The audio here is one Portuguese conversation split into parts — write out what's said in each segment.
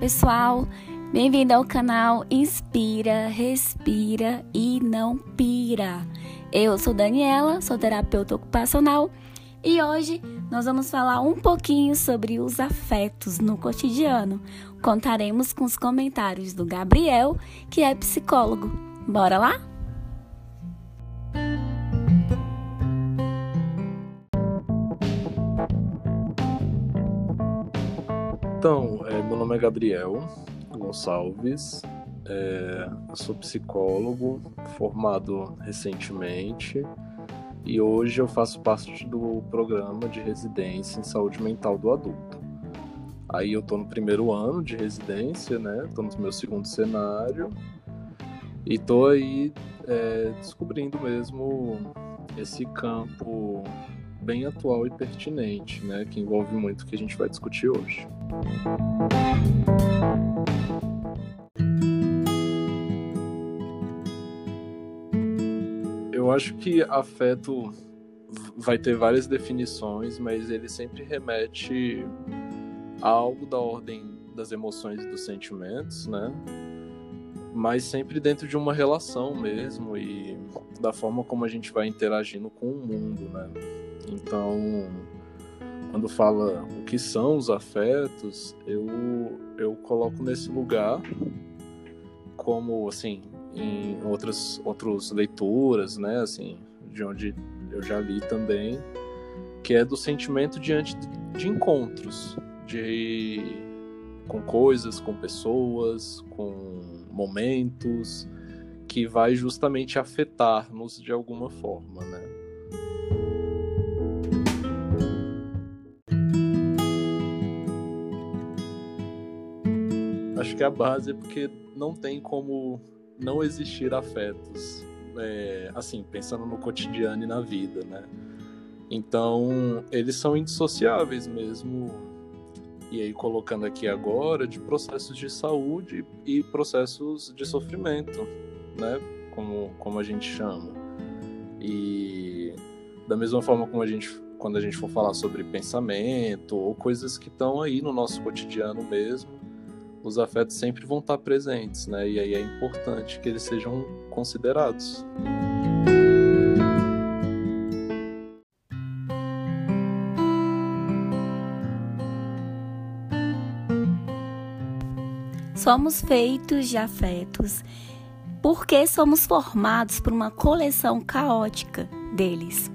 pessoal, bem-vindo ao canal Inspira, Respira e Não Pira. Eu sou Daniela, sou terapeuta ocupacional e hoje nós vamos falar um pouquinho sobre os afetos no cotidiano. Contaremos com os comentários do Gabriel, que é psicólogo. Bora lá? Então, é, meu nome é Gabriel Gonçalves, é, sou psicólogo, formado recentemente e hoje eu faço parte do programa de residência em saúde mental do adulto. Aí eu tô no primeiro ano de residência, né? Tô no meu segundo cenário e tô aí é, descobrindo mesmo esse campo bem atual e pertinente, né, que envolve muito o que a gente vai discutir hoje. Eu acho que afeto vai ter várias definições, mas ele sempre remete a algo da ordem das emoções e dos sentimentos, né? Mas sempre dentro de uma relação mesmo e da forma como a gente vai interagindo com o mundo, né? Então, quando fala o que são os afetos, eu, eu coloco nesse lugar como, assim, em outras, outras leituras, né, assim, de onde eu já li também, que é do sentimento diante de encontros, de com coisas, com pessoas, com momentos, que vai justamente afetar-nos de alguma forma, né? Acho que a base é porque não tem como não existir afetos, é, assim, pensando no cotidiano e na vida, né? Então, eles são indissociáveis mesmo. E aí, colocando aqui agora, de processos de saúde e processos de sofrimento, né? Como, como a gente chama. E da mesma forma como a gente, quando a gente for falar sobre pensamento ou coisas que estão aí no nosso cotidiano mesmo, os afetos sempre vão estar presentes, né? E aí é importante que eles sejam considerados. Somos feitos de afetos porque somos formados por uma coleção caótica deles.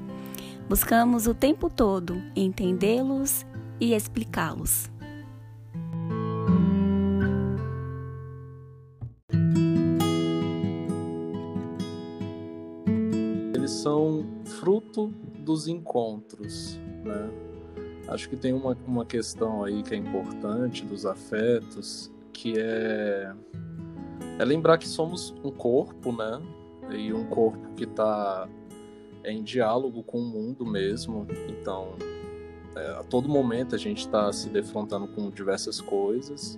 Buscamos o tempo todo entendê-los e explicá-los. Fruto dos encontros, né? Acho que tem uma, uma questão aí que é importante dos afetos, que é, é lembrar que somos um corpo, né? E um corpo que está em diálogo com o mundo mesmo. Então, é, a todo momento a gente está se defrontando com diversas coisas.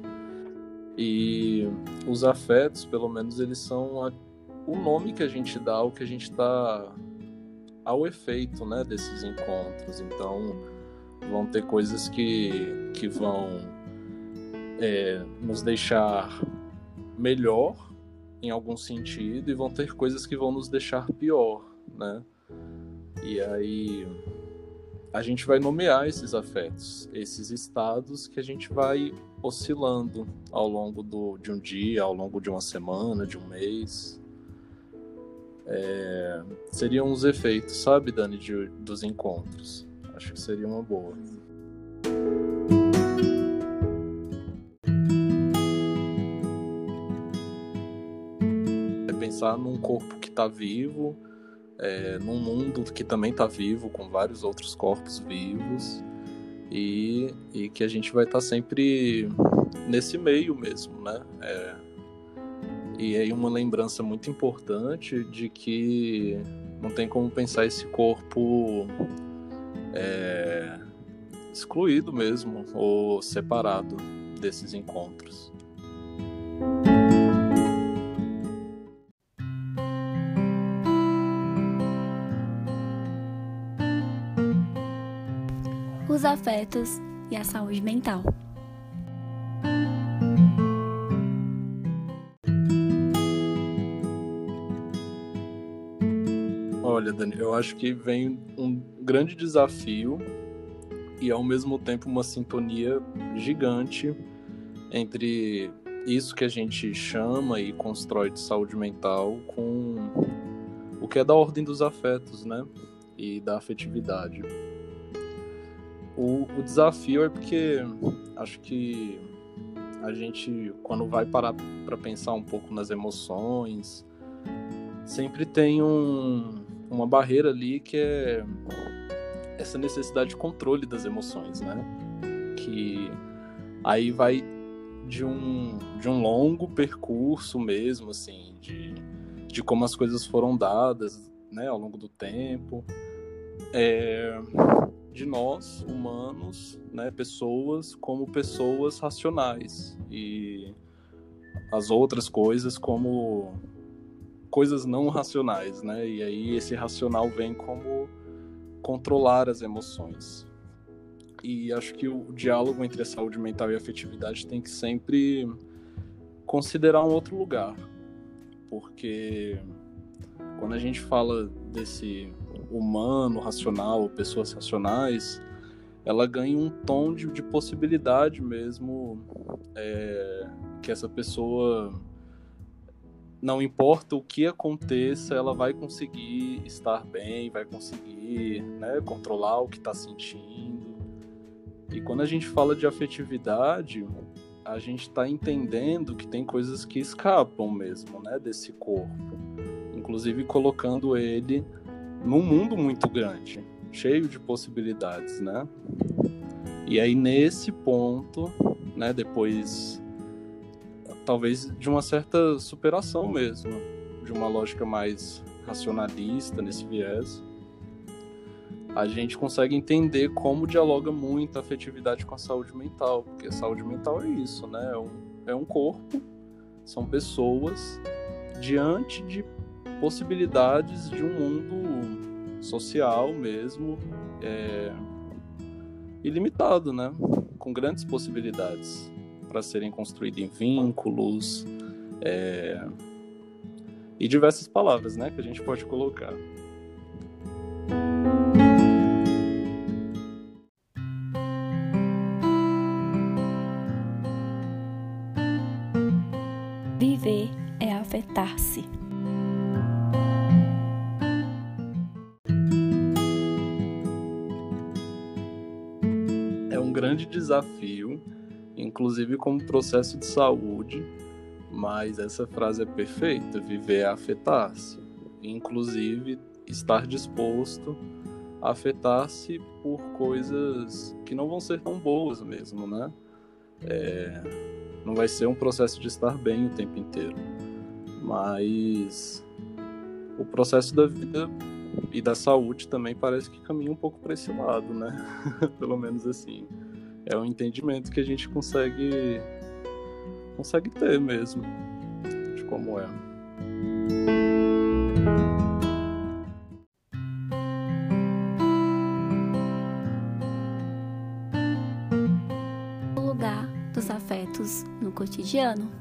E os afetos, pelo menos, eles são a, o nome que a gente dá ao que a gente está ao efeito né, desses encontros. Então, vão ter coisas que, que vão é, nos deixar melhor em algum sentido e vão ter coisas que vão nos deixar pior, né? E aí a gente vai nomear esses afetos, esses estados que a gente vai oscilando ao longo do, de um dia, ao longo de uma semana, de um mês. É, seriam os efeitos, sabe, Dani, de, dos encontros. Acho que seria uma boa. É pensar num corpo que está vivo, é, num mundo que também está vivo, com vários outros corpos vivos, e, e que a gente vai estar tá sempre nesse meio mesmo, né? É, e aí uma lembrança muito importante de que não tem como pensar esse corpo é, excluído mesmo ou separado desses encontros. Os afetos e a saúde mental. Olha, Dani, eu acho que vem um grande desafio e ao mesmo tempo uma sintonia gigante entre isso que a gente chama e constrói de saúde mental com o que é da ordem dos afetos, né? E da afetividade. O, o desafio é porque acho que a gente, quando vai parar para pensar um pouco nas emoções, sempre tem um, uma barreira ali que é essa necessidade de controle das emoções, né? Que aí vai de um, de um longo percurso mesmo, assim, de, de como as coisas foram dadas, né, ao longo do tempo, é, de nós, humanos, né, pessoas, como pessoas racionais e as outras coisas como coisas não racionais, né, e aí esse racional vem como controlar as emoções. E acho que o diálogo entre a saúde mental e a afetividade tem que sempre considerar um outro lugar. Porque quando a gente fala desse humano, racional, pessoas racionais, ela ganha um tom de, de possibilidade mesmo é, que essa pessoa não importa o que aconteça, ela vai conseguir estar bem, vai conseguir né, controlar o que está sentindo. E quando a gente fala de afetividade, a gente está entendendo que tem coisas que escapam mesmo né, desse corpo, inclusive colocando ele num mundo muito grande, cheio de possibilidades, né? E aí nesse ponto, né, depois talvez de uma certa superação mesmo, de uma lógica mais racionalista nesse viés, a gente consegue entender como dialoga muito a afetividade com a saúde mental, porque a saúde mental é isso, né? É um, é um corpo, são pessoas diante de possibilidades de um mundo social mesmo, é, ilimitado, né? Com grandes possibilidades para serem construídos em vínculos é, e diversas palavras, né, que a gente pode colocar. Viver é afetar-se. É um grande desafio inclusive como processo de saúde, mas essa frase é perfeita: viver é afetar-se, inclusive estar disposto a afetar-se por coisas que não vão ser tão boas mesmo, né? É, não vai ser um processo de estar bem o tempo inteiro, mas o processo da vida e da saúde também parece que caminha um pouco para esse lado, né? Pelo menos assim é um entendimento que a gente consegue consegue ter mesmo de como é. O lugar dos afetos no cotidiano.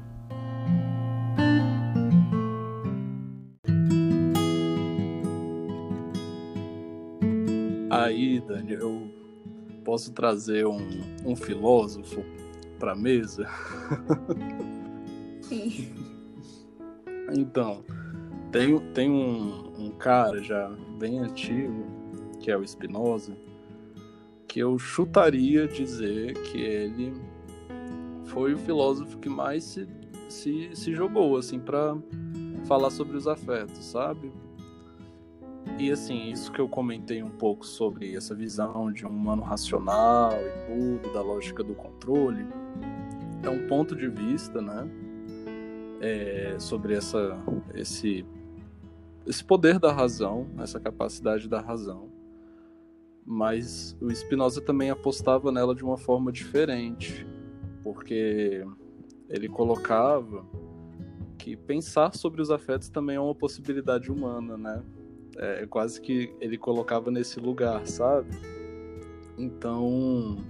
Aí, Dani, eu posso trazer um, um filósofo para a mesa? Sim. então, tem, tem um, um cara já bem antigo, que é o Spinoza, que eu chutaria dizer que ele foi o filósofo que mais se, se, se jogou assim para falar sobre os afetos, sabe? E assim, isso que eu comentei um pouco sobre essa visão de um humano racional e tudo, da lógica do controle, é um ponto de vista, né? É, sobre essa, esse, esse poder da razão, essa capacidade da razão. Mas o Spinoza também apostava nela de uma forma diferente, porque ele colocava que pensar sobre os afetos também é uma possibilidade humana, né? É, quase que ele colocava nesse lugar, sabe? Então,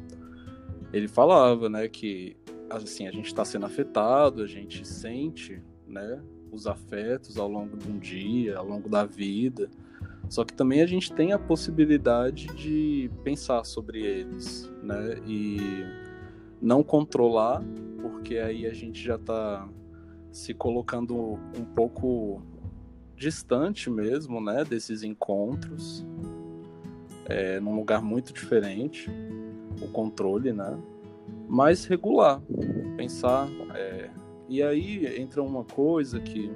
ele falava, né, que assim, a gente está sendo afetado, a gente sente, né, os afetos ao longo de um dia, ao longo da vida, Só que também a gente tem a possibilidade de pensar sobre eles, né? E não controlar, porque aí a gente já está se colocando um pouco distante mesmo, né? Desses encontros, é, num lugar muito diferente, o controle, né? Mas regular, pensar. É... E aí entra uma coisa que,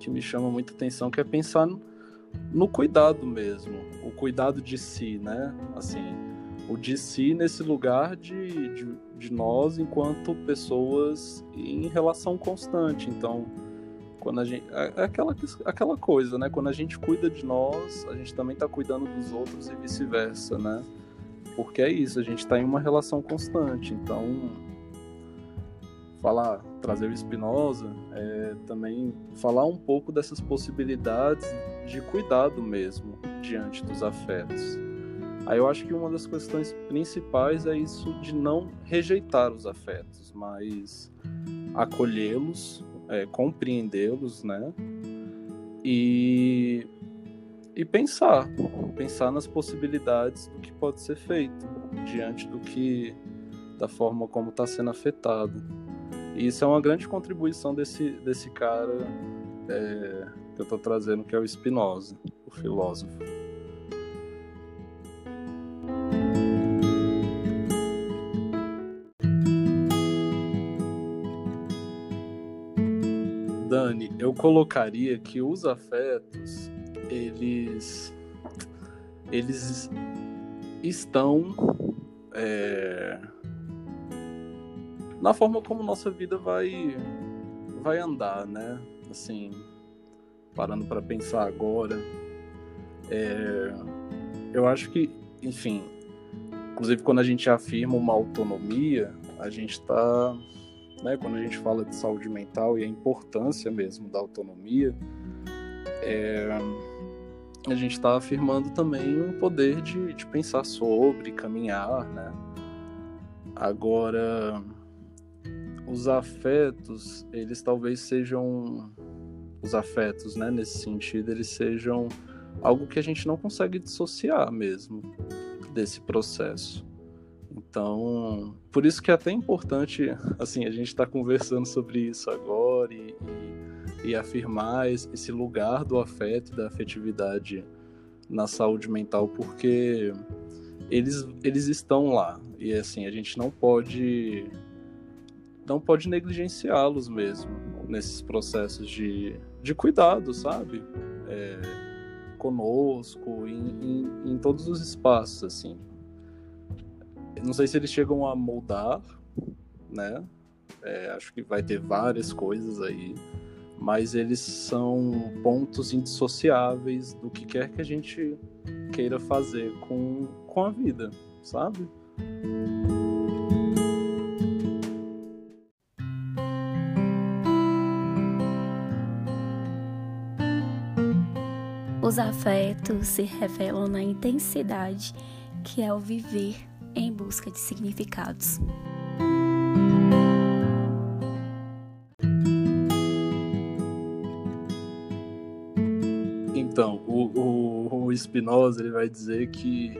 que me chama muita atenção, que é pensar no cuidado mesmo, o cuidado de si, né? Assim, o de si nesse lugar de, de, de nós enquanto pessoas em relação constante. Então, quando a gente. É, é aquela, aquela coisa, né? Quando a gente cuida de nós, a gente também está cuidando dos outros e vice-versa, né? Porque é isso, a gente está em uma relação constante. Então, falar, trazer o Spinoza, é também falar um pouco dessas possibilidades de cuidado mesmo diante dos afetos. Aí eu acho que uma das questões principais é isso de não rejeitar os afetos, mas acolhê-los, é, compreendê-los, né? E, e pensar, pensar nas possibilidades do que pode ser feito diante do que da forma como está sendo afetado. E isso é uma grande contribuição desse, desse cara é, que eu estou trazendo, que é o Spinoza, o filósofo. Colocaria que os afetos, eles, eles estão é, na forma como nossa vida vai, vai andar, né? Assim, parando para pensar agora, é, eu acho que, enfim, inclusive quando a gente afirma uma autonomia, a gente está né, quando a gente fala de saúde mental e a importância mesmo da autonomia, é, a gente está afirmando também um poder de, de pensar sobre, caminhar, né? Agora, os afetos, eles talvez sejam os afetos, né, nesse sentido, eles sejam algo que a gente não consegue dissociar mesmo desse processo. Então, por isso que é até importante, assim, a gente está conversando sobre isso agora e, e, e afirmar esse lugar do afeto e da afetividade na saúde mental, porque eles, eles estão lá e assim a gente não pode não pode negligenciá-los mesmo nesses processos de, de cuidado, sabe? É, conosco, em, em, em todos os espaços, assim. Não sei se eles chegam a moldar, né? É, acho que vai ter várias coisas aí, mas eles são pontos indissociáveis do que quer que a gente queira fazer com, com a vida, sabe? Os afetos se revelam na intensidade que é o viver em busca de significados. Então, o, o, o Spinoza ele vai dizer que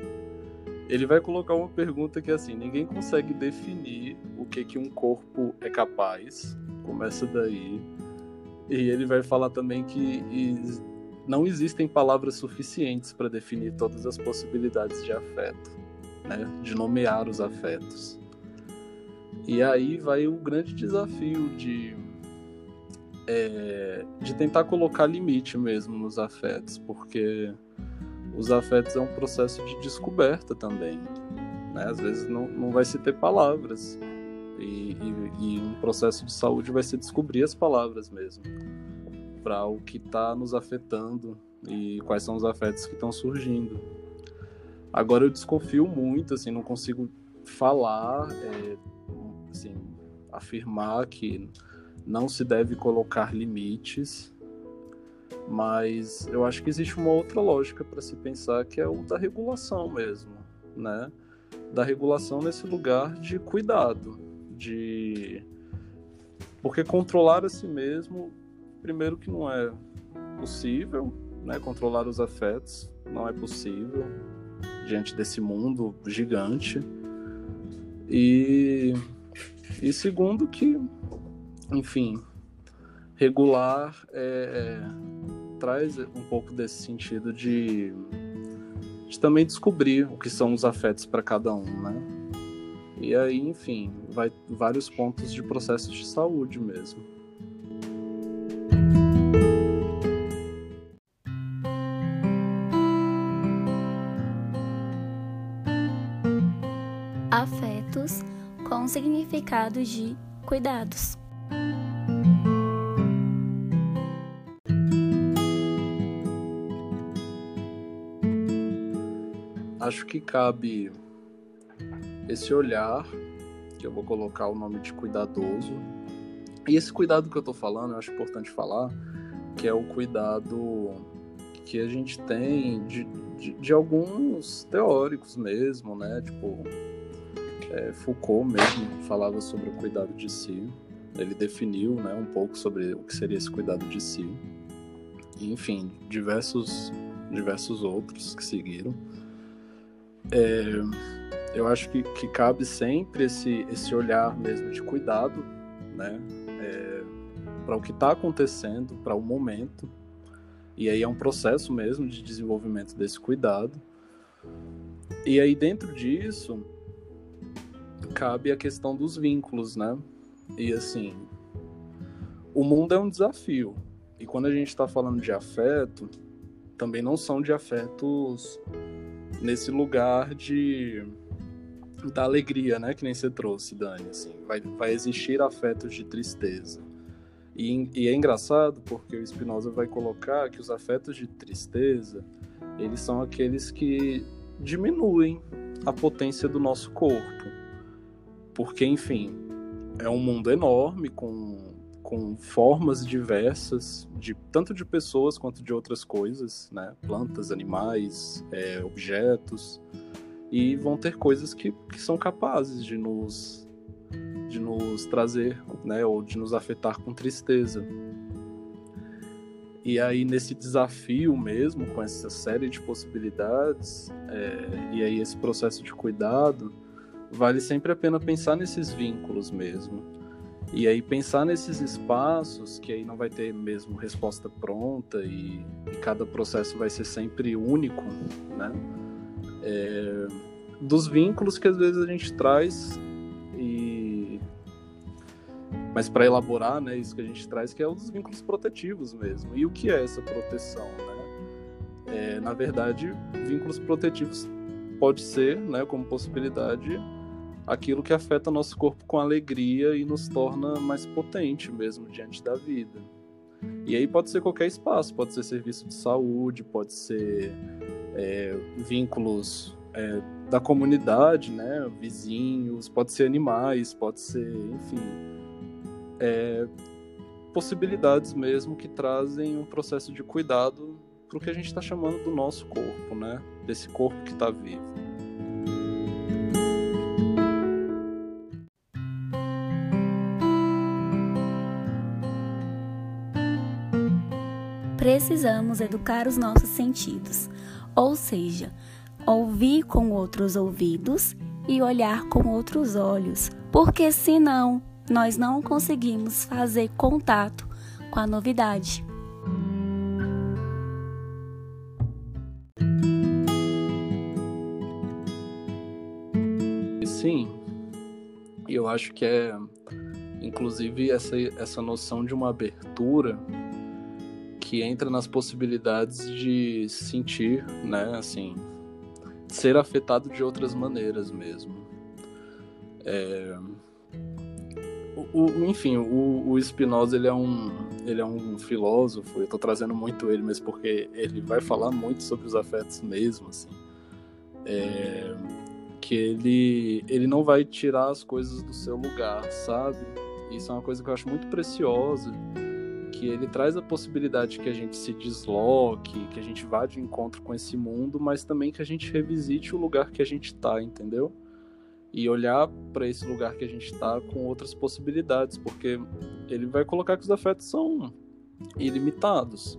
ele vai colocar uma pergunta que é assim, ninguém consegue definir o que que um corpo é capaz. Começa daí. E ele vai falar também que não existem palavras suficientes para definir todas as possibilidades de afeto né, de nomear os afetos. E aí vai o grande desafio de, é, de tentar colocar limite mesmo nos afetos, porque os afetos é um processo de descoberta também. Né? Às vezes não, não vai se ter palavras. E, e, e um processo de saúde vai ser descobrir as palavras mesmo para o que está nos afetando e quais são os afetos que estão surgindo. Agora eu desconfio muito, assim, não consigo falar, é, assim, afirmar que não se deve colocar limites, mas eu acho que existe uma outra lógica para se pensar que é o da regulação mesmo, né? Da regulação nesse lugar de cuidado, de porque controlar a si mesmo, primeiro que não é possível, né, controlar os afetos não é possível diante desse mundo gigante. E, e segundo que, enfim, regular é, traz um pouco desse sentido de, de também descobrir o que são os afetos para cada um, né? E aí, enfim, vai vários pontos de processos de saúde mesmo. De cuidados. Acho que cabe esse olhar, que eu vou colocar o nome de cuidadoso. E esse cuidado que eu tô falando, eu acho importante falar, que é o cuidado que a gente tem de, de, de alguns teóricos mesmo, né? Tipo, é, Foucault mesmo falava sobre o cuidado de si. Ele definiu né, um pouco sobre o que seria esse cuidado de si. E, enfim, diversos, diversos outros que seguiram. É, eu acho que, que cabe sempre esse, esse olhar mesmo de cuidado, né? É, para o que está acontecendo, para o momento. E aí é um processo mesmo de desenvolvimento desse cuidado. E aí dentro disso cabe a questão dos vínculos, né? E assim, o mundo é um desafio. E quando a gente está falando de afeto, também não são de afetos nesse lugar de da alegria, né? Que nem você trouxe, Dani. Assim, vai, vai existir afetos de tristeza. E, e, é engraçado porque o Spinoza vai colocar que os afetos de tristeza eles são aqueles que diminuem a potência do nosso corpo. Porque, enfim, é um mundo enorme com, com formas diversas, de tanto de pessoas quanto de outras coisas, né? Plantas, animais, é, objetos e vão ter coisas que, que são capazes de nos de nos trazer, né, ou de nos afetar com tristeza. E aí nesse desafio mesmo, com essa série de possibilidades, é, e aí esse processo de cuidado, vale sempre a pena pensar nesses vínculos mesmo. E aí pensar nesses espaços, que aí não vai ter mesmo resposta pronta e, e cada processo vai ser sempre único, né? é, dos vínculos que às vezes a gente traz e mas para elaborar, né, isso que a gente traz que é um dos vínculos protetivos mesmo. E o que é essa proteção, né? É, na verdade, vínculos protetivos pode ser, né, como possibilidade, aquilo que afeta nosso corpo com alegria e nos torna mais potente mesmo diante da vida. E aí pode ser qualquer espaço, pode ser serviço de saúde, pode ser é, vínculos é, da comunidade, né? Vizinhos, pode ser animais, pode ser, enfim, é, possibilidades mesmo que trazem um processo de cuidado para o que a gente está chamando do nosso corpo, né? Desse corpo que está vivo. Precisamos educar os nossos sentidos ou seja, ouvir com outros ouvidos e olhar com outros olhos, porque senão nós não conseguimos fazer contato com a novidade. Sim, eu acho que é, inclusive, essa, essa noção de uma abertura que entra nas possibilidades de sentir, né, assim, ser afetado de outras maneiras mesmo. É... O, o, enfim, o, o Spinoza ele é um ele é um filósofo. Eu estou trazendo muito ele, mas porque ele vai falar muito sobre os afetos mesmo, assim. É... que ele ele não vai tirar as coisas do seu lugar, sabe? Isso é uma coisa que eu acho muito preciosa ele traz a possibilidade que a gente se desloque, que a gente vá de encontro com esse mundo, mas também que a gente revisite o lugar que a gente está, entendeu? E olhar para esse lugar que a gente está com outras possibilidades, porque ele vai colocar que os afetos são ilimitados.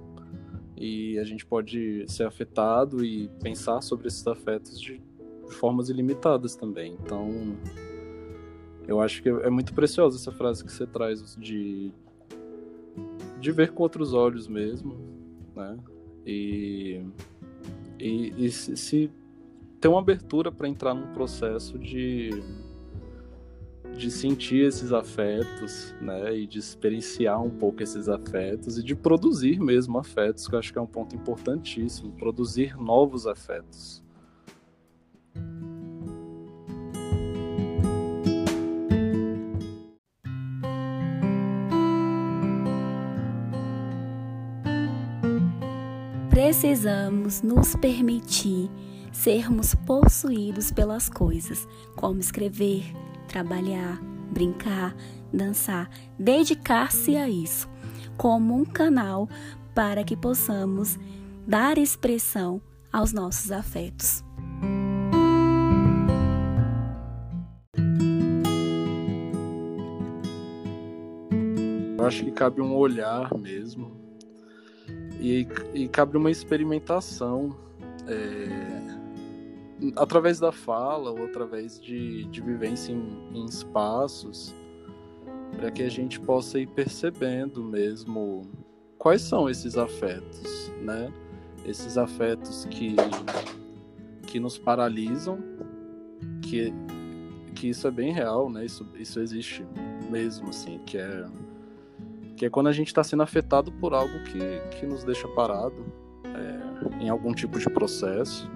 e a gente pode ser afetado e pensar sobre esses afetos de formas ilimitadas também. Então, eu acho que é muito preciosa essa frase que você traz de de ver com outros olhos mesmo, né? E e, e se, se ter uma abertura para entrar num processo de de sentir esses afetos, né, e de experienciar um pouco esses afetos e de produzir mesmo afetos, que eu acho que é um ponto importantíssimo, produzir novos afetos. Precisamos nos permitir sermos possuídos pelas coisas, como escrever, trabalhar, brincar, dançar, dedicar-se a isso, como um canal para que possamos dar expressão aos nossos afetos. Eu acho que cabe um olhar mesmo e, e cabe uma experimentação. É através da fala ou através de, de vivência em, em espaços, para que a gente possa ir percebendo mesmo quais são esses afetos, né? Esses afetos que, que nos paralisam, que, que isso é bem real, né? Isso, isso existe mesmo, assim, que é, que é quando a gente está sendo afetado por algo que, que nos deixa parado é, em algum tipo de processo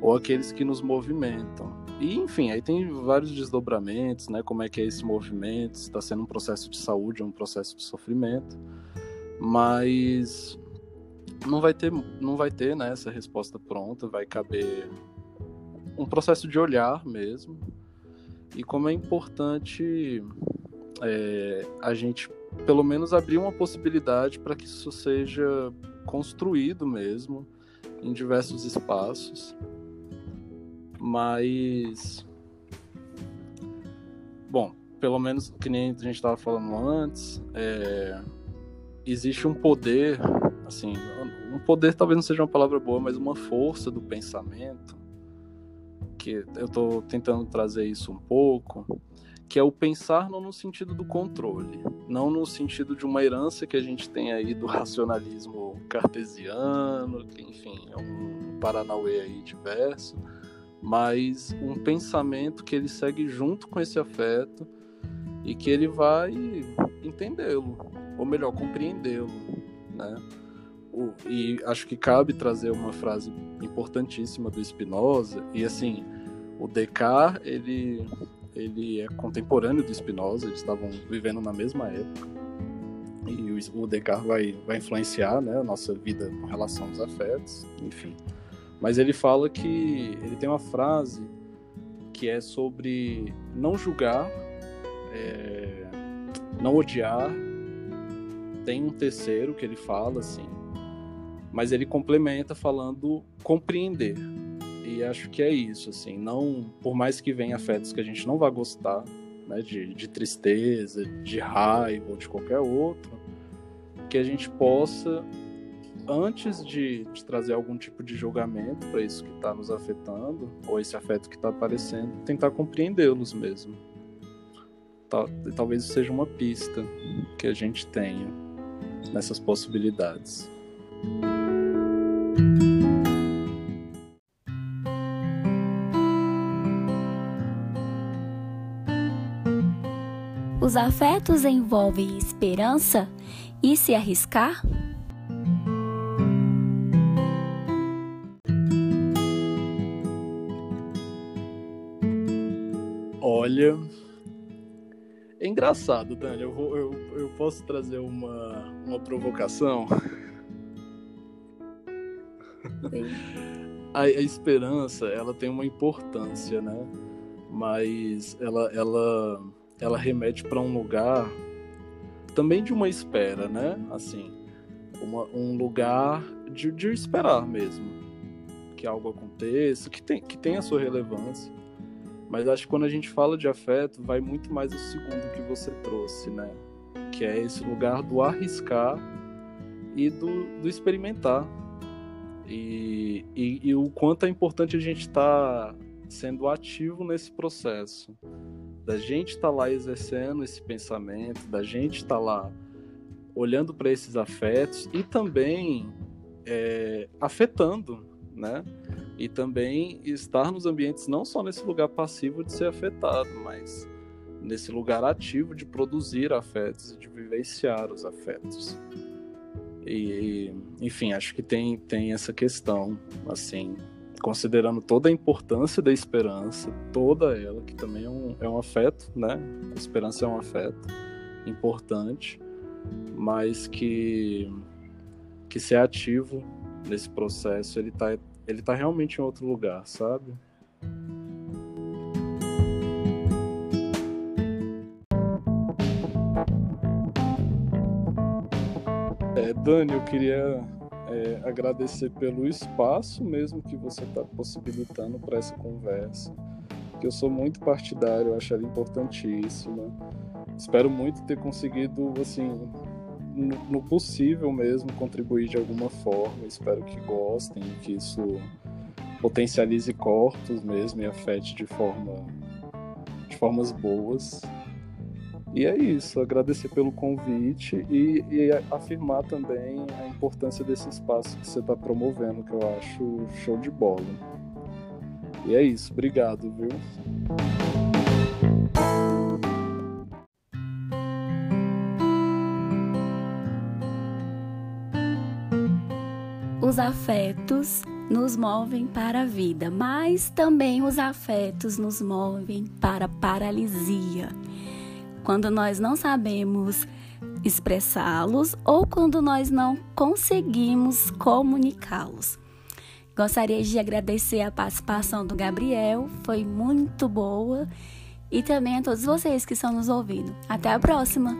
ou aqueles que nos movimentam. E, enfim, aí tem vários desdobramentos, né? Como é que é esse movimento, se está sendo um processo de saúde ou um processo de sofrimento. Mas não vai ter, não vai ter né, essa resposta pronta, vai caber um processo de olhar mesmo. E como é importante é, a gente, pelo menos, abrir uma possibilidade para que isso seja construído mesmo em diversos espaços mas. Bom, pelo menos que nem a gente estava falando antes, é... existe um poder, assim, um poder talvez não seja uma palavra boa, mas uma força do pensamento, que eu estou tentando trazer isso um pouco, que é o pensar não no sentido do controle, não no sentido de uma herança que a gente tem aí do racionalismo cartesiano, que enfim, é um paranauê aí diverso, mas um pensamento que ele segue junto com esse afeto e que ele vai entendê-lo, ou melhor, compreendê-lo, né? E acho que cabe trazer uma frase importantíssima do Spinoza, e assim, o Descartes, ele, ele é contemporâneo do Spinoza, eles estavam vivendo na mesma época, e o Descartes vai, vai influenciar né, a nossa vida com relação aos afetos, enfim. Mas ele fala que ele tem uma frase que é sobre não julgar, é, não odiar. Tem um terceiro que ele fala assim, mas ele complementa falando compreender. E acho que é isso, assim, não por mais que venha afetos que a gente não vai gostar, né, de, de tristeza, de raiva ou de qualquer outro, que a gente possa antes de, de, trazer algum tipo de julgamento para isso que está nos afetando, ou esse afeto que está aparecendo, tentar compreendê-los mesmo. Tal, talvez seja uma pista que a gente tenha nessas possibilidades. Os afetos envolvem esperança e se arriscar? Olha, é engraçado, Dani. Eu, vou, eu, eu posso trazer uma, uma provocação? A, a, esperança, ela tem uma importância, né? Mas ela, ela, ela remete para um lugar também de uma espera, né? Assim, uma, um lugar de, de esperar mesmo que algo aconteça, que tem, que tem a sua relevância mas acho que quando a gente fala de afeto, vai muito mais o segundo que você trouxe, né? Que é esse lugar do arriscar e do, do experimentar. E, e, e, o quanto é importante a gente estar tá sendo ativo nesse processo. Da gente estar tá lá exercendo esse pensamento, da gente estar tá lá olhando para esses afetos e também é, afetando, né? E também estar nos ambientes não só nesse lugar passivo de ser afetado, mas nesse lugar ativo de produzir afetos e de vivenciar os afetos. E, enfim, acho que tem, tem essa questão, assim, considerando toda a importância da esperança, toda ela, que também é um, é um afeto, né? A esperança é um afeto importante, mas que, que ser ativo nesse processo, ele tá, ele tá realmente em outro lugar, sabe? É, Dani, eu queria é, agradecer pelo espaço mesmo que você está possibilitando para essa conversa, que eu sou muito partidário, eu acho ela importantíssima. Espero muito ter conseguido, assim, no, no possível mesmo, contribuir de alguma forma. Espero que gostem, que isso potencialize corpos mesmo e afete de forma de formas boas. E é isso, agradecer pelo convite e, e, afirmar também a importância desse espaço que você está promovendo, que eu acho show de bola. E é isso, obrigado, viu? Os afetos nos movem para a vida, mas também os afetos nos movem para a paralisia quando nós não sabemos expressá-los ou quando nós não conseguimos comunicá-los. Gostaria de agradecer a participação do Gabriel, foi muito boa, e também a todos vocês que estão nos ouvindo. Até a próxima!